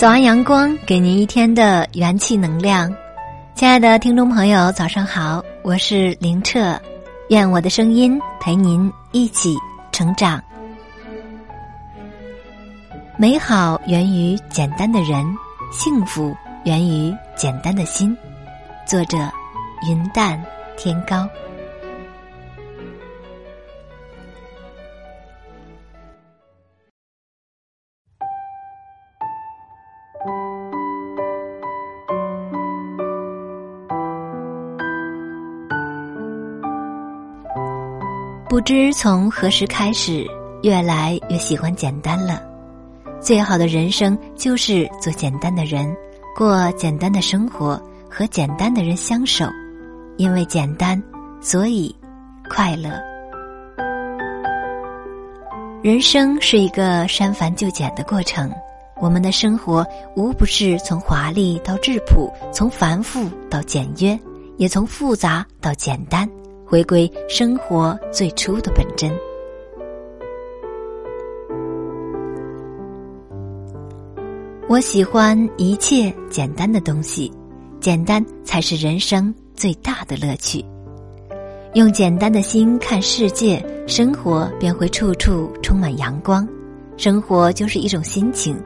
早安，阳光，给您一天的元气能量。亲爱的听众朋友，早上好，我是林澈，愿我的声音陪您一起成长。美好源于简单的人，幸福源于简单的心。作者：云淡天高。不知从何时开始，越来越喜欢简单了。最好的人生就是做简单的人，过简单的生活，和简单的人相守。因为简单，所以快乐。人生是一个删繁就简的过程，我们的生活无不是从华丽到质朴，从繁复到简约，也从复杂到简单。回归生活最初的本真。我喜欢一切简单的东西，简单才是人生最大的乐趣。用简单的心看世界，生活便会处处充满阳光。生活就是一种心情，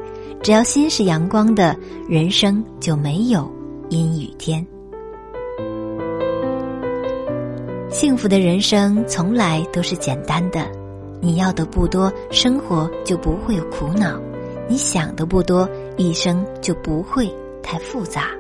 只要心是阳光的，人生就没有阴雨天。幸福的人生从来都是简单的，你要的不多，生活就不会有苦恼；你想的不多，一生就不会太复杂。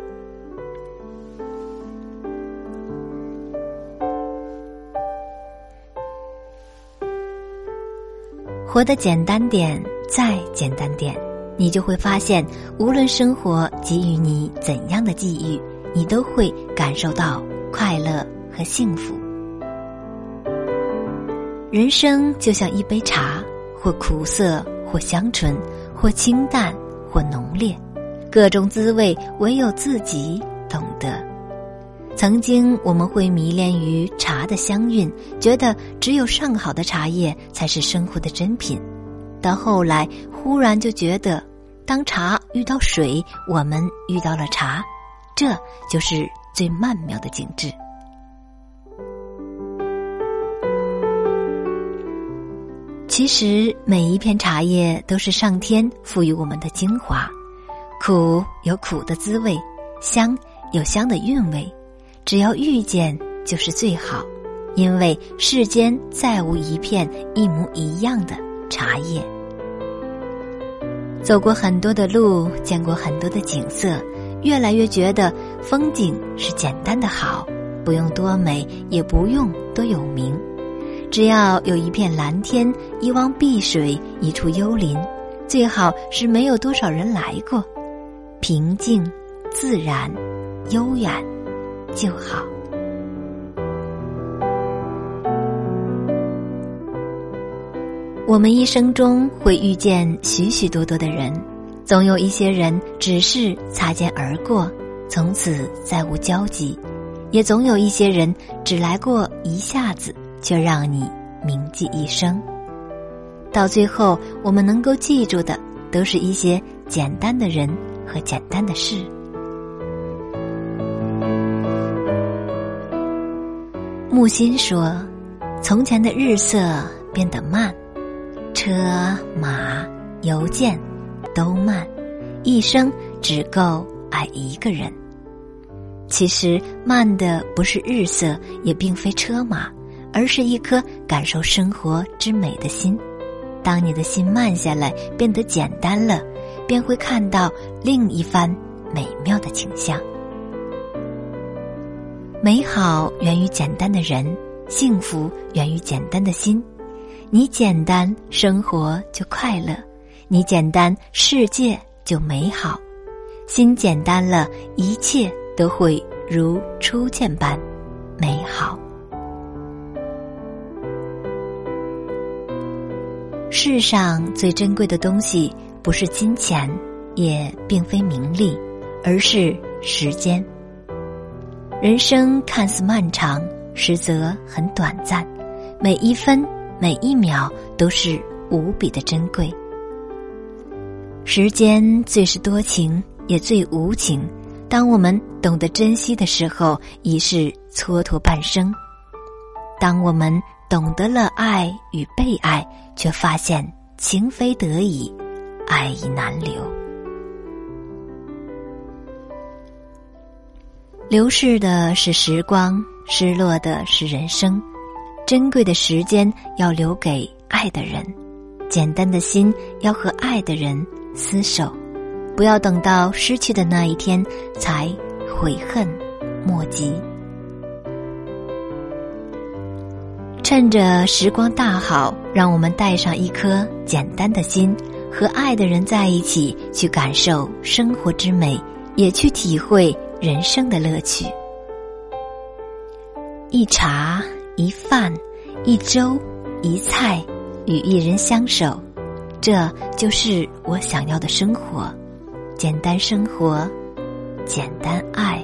活得简单点，再简单点，你就会发现，无论生活给予你怎样的际遇，你都会感受到快乐和幸福。人生就像一杯茶，或苦涩，或香醇，或清淡，或浓烈，各种滋味唯有自己懂得。曾经我们会迷恋于茶的香韵，觉得只有上好的茶叶才是生活的珍品。到后来，忽然就觉得，当茶遇到水，我们遇到了茶，这就是最曼妙的景致。其实每一片茶叶都是上天赋予我们的精华，苦有苦的滋味，香有香的韵味，只要遇见就是最好，因为世间再无一片一模一样的茶叶。走过很多的路，见过很多的景色，越来越觉得风景是简单的好，不用多美，也不用多有名。只要有一片蓝天，一汪碧水，一处幽林，最好是没有多少人来过，平静、自然、悠远就好。我们一生中会遇见许许多多的人，总有一些人只是擦肩而过，从此再无交集；也总有一些人只来过一下子。就让你铭记一生。到最后，我们能够记住的，都是一些简单的人和简单的事。木心说：“从前的日色变得慢，车马邮件都慢，一生只够爱一个人。其实，慢的不是日色，也并非车马。”而是一颗感受生活之美的心。当你的心慢下来，变得简单了，便会看到另一番美妙的景象。美好源于简单的人，幸福源于简单的心。你简单，生活就快乐；你简单，世界就美好。心简单了，一切都会如初见般美好。世上最珍贵的东西，不是金钱，也并非名利，而是时间。人生看似漫长，实则很短暂，每一分每一秒都是无比的珍贵。时间最是多情，也最无情。当我们懂得珍惜的时候，已是蹉跎半生；当我们懂得了爱与被爱，却发现情非得已，爱已难留。流逝的是时光，失落的是人生。珍贵的时间要留给爱的人，简单的心要和爱的人厮守。不要等到失去的那一天才悔恨莫及。趁着时光大好，让我们带上一颗简单的心，和爱的人在一起，去感受生活之美，也去体会人生的乐趣。一茶一饭，一粥一菜，与一人相守，这就是我想要的生活。简单生活，简单爱。